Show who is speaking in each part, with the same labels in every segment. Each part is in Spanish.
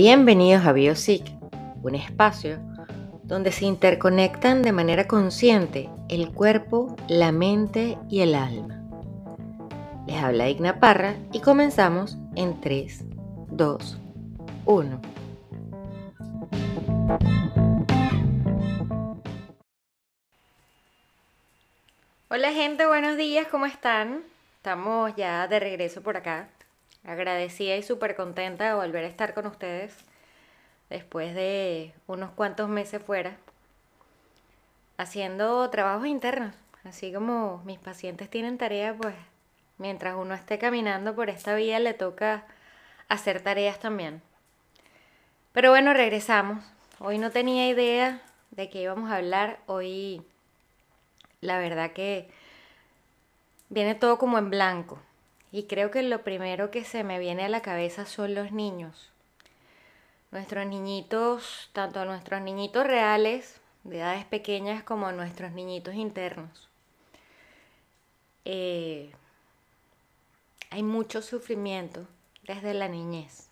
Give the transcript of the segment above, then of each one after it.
Speaker 1: Bienvenidos a BioSIC, un espacio donde se interconectan de manera consciente el cuerpo, la mente y el alma. Les habla Igna Parra y comenzamos en 3, 2, 1. Hola gente, buenos días, ¿cómo están? Estamos ya de regreso por acá. Agradecida y súper contenta de volver a estar con ustedes después de unos cuantos meses fuera, haciendo trabajos internos. Así como mis pacientes tienen tareas, pues mientras uno esté caminando por esta vía le toca hacer tareas también. Pero bueno, regresamos. Hoy no tenía idea de qué íbamos a hablar. Hoy la verdad que viene todo como en blanco. Y creo que lo primero que se me viene a la cabeza son los niños. Nuestros niñitos, tanto nuestros niñitos reales, de edades pequeñas, como nuestros niñitos internos. Eh, hay mucho sufrimiento desde la niñez.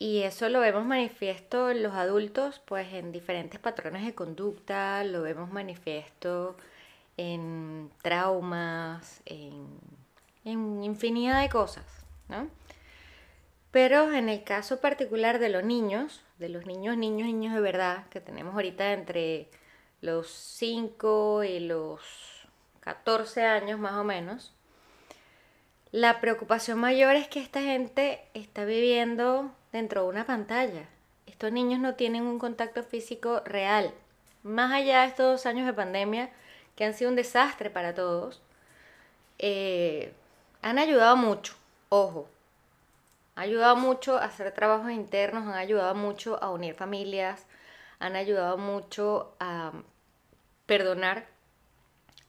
Speaker 1: Y eso lo vemos manifiesto en los adultos, pues en diferentes patrones de conducta, lo vemos manifiesto en traumas, en, en infinidad de cosas, ¿no? Pero en el caso particular de los niños, de los niños, niños, niños de verdad, que tenemos ahorita entre los 5 y los 14 años más o menos, la preocupación mayor es que esta gente está viviendo dentro de una pantalla. Estos niños no tienen un contacto físico real. Más allá de estos dos años de pandemia, que han sido un desastre para todos, eh, han ayudado mucho, ojo, han ayudado mucho a hacer trabajos internos, han ayudado mucho a unir familias, han ayudado mucho a perdonar,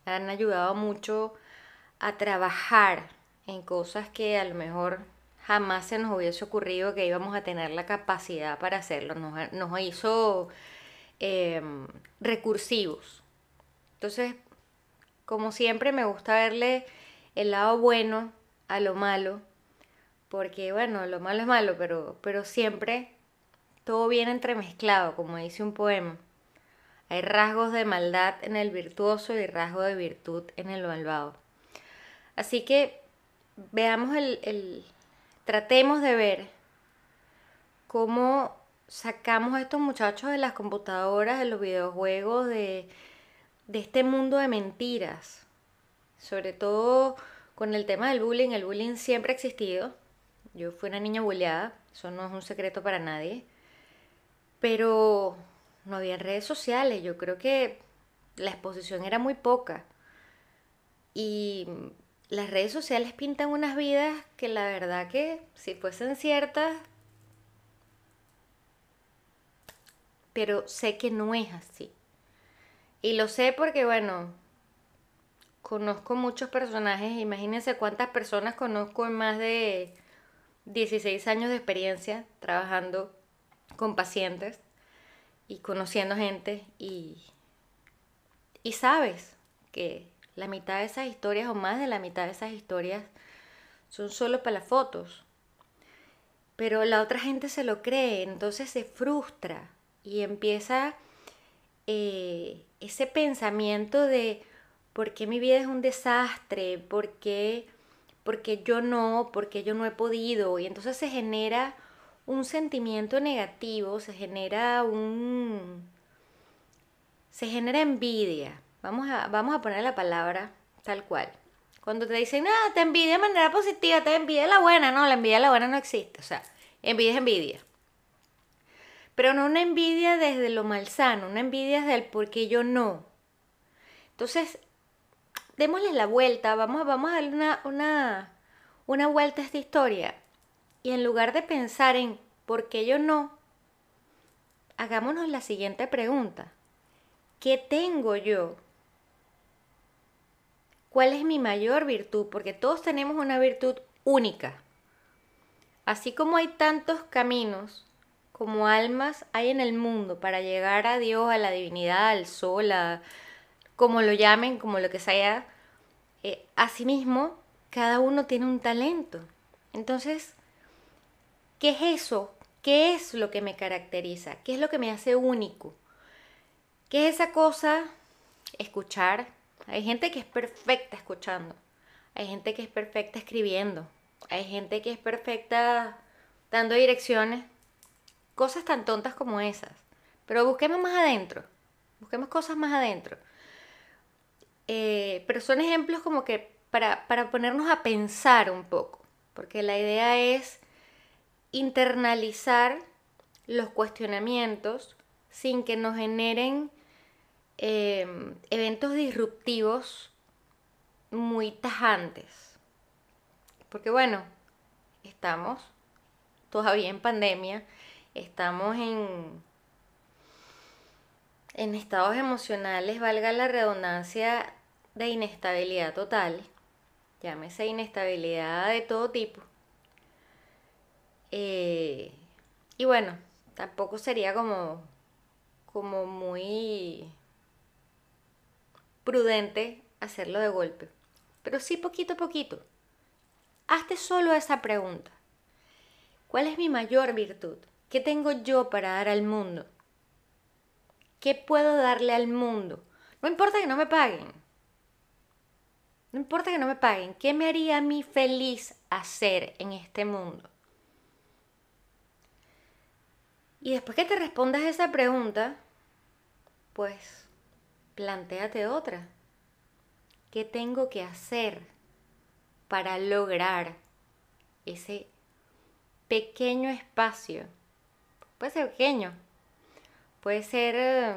Speaker 1: han ayudado mucho a trabajar en cosas que a lo mejor jamás se nos hubiese ocurrido que íbamos a tener la capacidad para hacerlo. Nos, hizo em, recursivos. Entonces, como siempre, me gusta verle el lado bueno a lo malo, porque bueno, lo malo es malo, pero, pero siempre todo viene entremezclado, como dice un poema. Hay rasgos de maldad en el virtuoso y rasgos de virtud en el malvado. Así que veamos el, tratemos de ver cómo sacamos a estos muchachos de las computadoras, de los videojuegos, de, de este mundo de mentiras. Sobre todo con el tema del bullying. El bullying siempre ha existido. Yo fui una niña bulleada, eso no es un secreto para nadie. Pero no había redes sociales, yo creo que la exposición era muy poca. Y las redes sociales pintan unas vidas que la verdad que si fuesen ciertas, pero sé que no es así. Y lo sé porque, bueno, conozco muchos personajes, imagínense cuántas personas conozco en más de 16 años de experiencia trabajando con pacientes y conociendo gente y, y sabes que la mitad de esas historias o más de la mitad de esas historias son solo para las fotos. Pero la otra gente se lo cree, entonces se frustra y empieza eh, ese pensamiento de por qué mi vida es un desastre, por qué porque yo no, porque yo no he podido. Y entonces se genera un sentimiento negativo, se genera un... se genera envidia. Vamos a, vamos a poner la palabra tal cual. Cuando te dicen, nada, te envidia de manera positiva, te envidia la buena, no, la envidia la buena no existe. O sea, envidia es envidia. Pero no una envidia desde lo malsano, una envidia desde el por qué yo no. Entonces, démosle la vuelta, vamos, vamos a darle una, una, una vuelta a esta historia. Y en lugar de pensar en por qué yo no, hagámonos la siguiente pregunta. ¿Qué tengo yo? ¿Cuál es mi mayor virtud? Porque todos tenemos una virtud única. Así como hay tantos caminos como almas hay en el mundo para llegar a Dios, a la divinidad, al sol, a, como lo llamen, como lo que sea, eh, asimismo, cada uno tiene un talento. Entonces, ¿qué es eso? ¿Qué es lo que me caracteriza? ¿Qué es lo que me hace único? ¿Qué es esa cosa? Escuchar. Hay gente que es perfecta escuchando. Hay gente que es perfecta escribiendo. Hay gente que es perfecta dando direcciones. Cosas tan tontas como esas. Pero busquemos más adentro. Busquemos cosas más adentro. Eh, pero son ejemplos como que para, para ponernos a pensar un poco. Porque la idea es internalizar los cuestionamientos sin que nos generen em, eventos disruptivos muy tajantes. Porque bueno, estamos todavía en pandemia, estamos en, en estados emocionales, valga la redundancia, de inestabilidad total, llámese inestabilidad de todo tipo. Eh, y bueno, tampoco sería como, como muy prudente hacerlo de golpe, pero sí poquito a poquito. Hazte solo esa pregunta. ¿Cuál es mi mayor virtud? ¿Qué tengo yo para dar al mundo? ¿Qué puedo darle al mundo? No importa que no me paguen. No importa que no me paguen. ¿Qué me haría a mí feliz hacer en este mundo? Y después que te respondas esa pregunta, pues planteate otra. ¿Qué tengo que hacer para lograr ese pequeño espacio? Puede ser pequeño, puede ser, eh,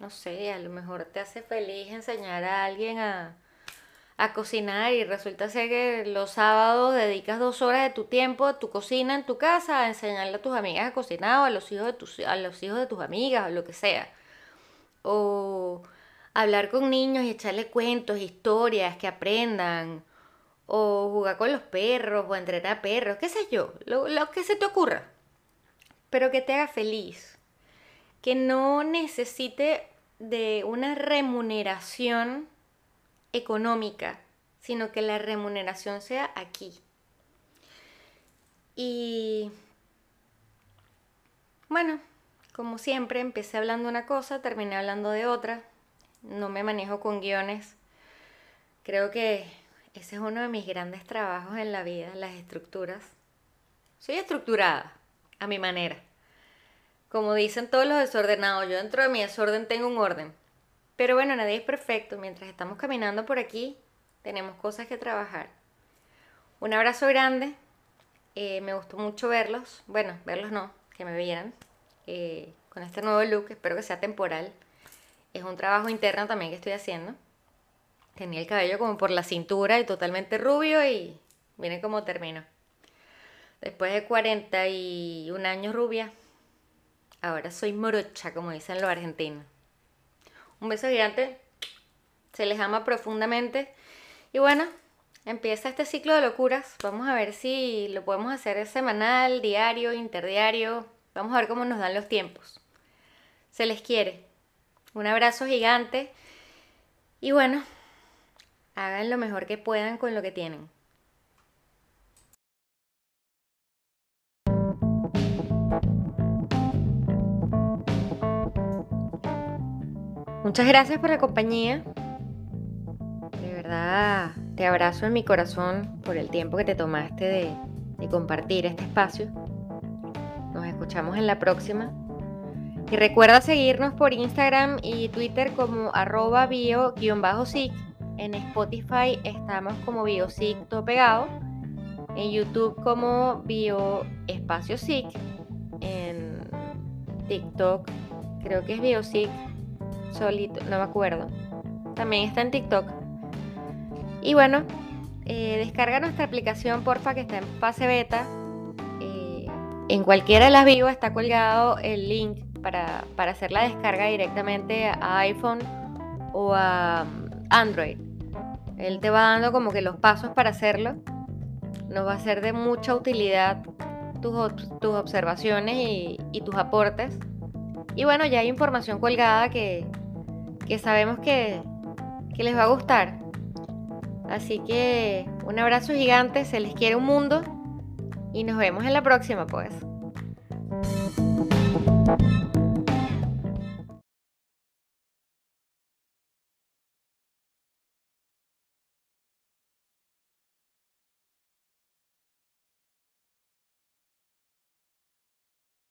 Speaker 1: no sé, a lo mejor te hace feliz enseñar a alguien a, a cocinar y resulta ser que los sábados dedicas dos horas de tu tiempo a tu cocina en tu casa a enseñarle a tus amigas a cocinar o a los hijos de tus, a los hijos de tus amigas o lo que sea. O hablar con niños y echarle cuentos, historias que aprendan. O jugar con los perros o entrenar perros, qué sé yo, lo, lo que se te ocurra. Pero que te haga feliz. Que no necesite de una remuneración económica, sino que la remuneración sea aquí. Y bueno, como siempre, empecé hablando una cosa, terminé hablando de otra. No me manejo con guiones. Creo que ese es uno de mis grandes trabajos en la vida, las estructuras. Soy estructurada, a mi manera. Como dicen todos los desordenados, yo dentro de mi desorden tengo un orden. Pero bueno, nadie es perfecto. Mientras estamos caminando por aquí, tenemos cosas que trabajar. Un abrazo grande. Eh, me gustó mucho verlos. Bueno, verlos no, que me vieran. Eh, con este nuevo look, espero que sea temporal. Es un trabajo interno también que estoy haciendo. Tenía el cabello como por la cintura y totalmente rubio y miren cómo termino. Después de 41 años rubia, ahora soy morocha, como dicen los argentinos. Un beso gigante. Se les ama profundamente. Y bueno, empieza este ciclo de locuras. Vamos a ver si lo podemos hacer semanal, diario, interdiario. Vamos a ver cómo nos dan los tiempos. Se les quiere. Un abrazo gigante. Y bueno, hagan lo mejor que puedan con lo que tienen. Muchas gracias por la compañía. De verdad, te abrazo en mi corazón por el tiempo que te tomaste de, compartir este espacio. Nos escuchamos en la próxima. Y recuerda seguirnos por Instagram y Twitter como arroba bio-sic. En Spotify estamos como biosic todo pegado. En YouTube como bio espacio sic. En TikTok creo que es biosic solito, no me acuerdo. También está en TikTok. Y bueno, eh, descarga nuestra aplicación, porfa, que está en fase beta. Eh, en cualquiera de las vivas está colgado el link para, para, hacer la descarga directamente a iPhone o a um, Android. Él te va dando como que los pasos para hacerlo. Nos va a ser de mucha utilidad tus, tus observaciones y tus aportes. Y bueno, ya hay información colgada que, que sabemos que, que les va a gustar. Así que un abrazo gigante, se les quiere un mundo Y nos vemos en la próxima, pues.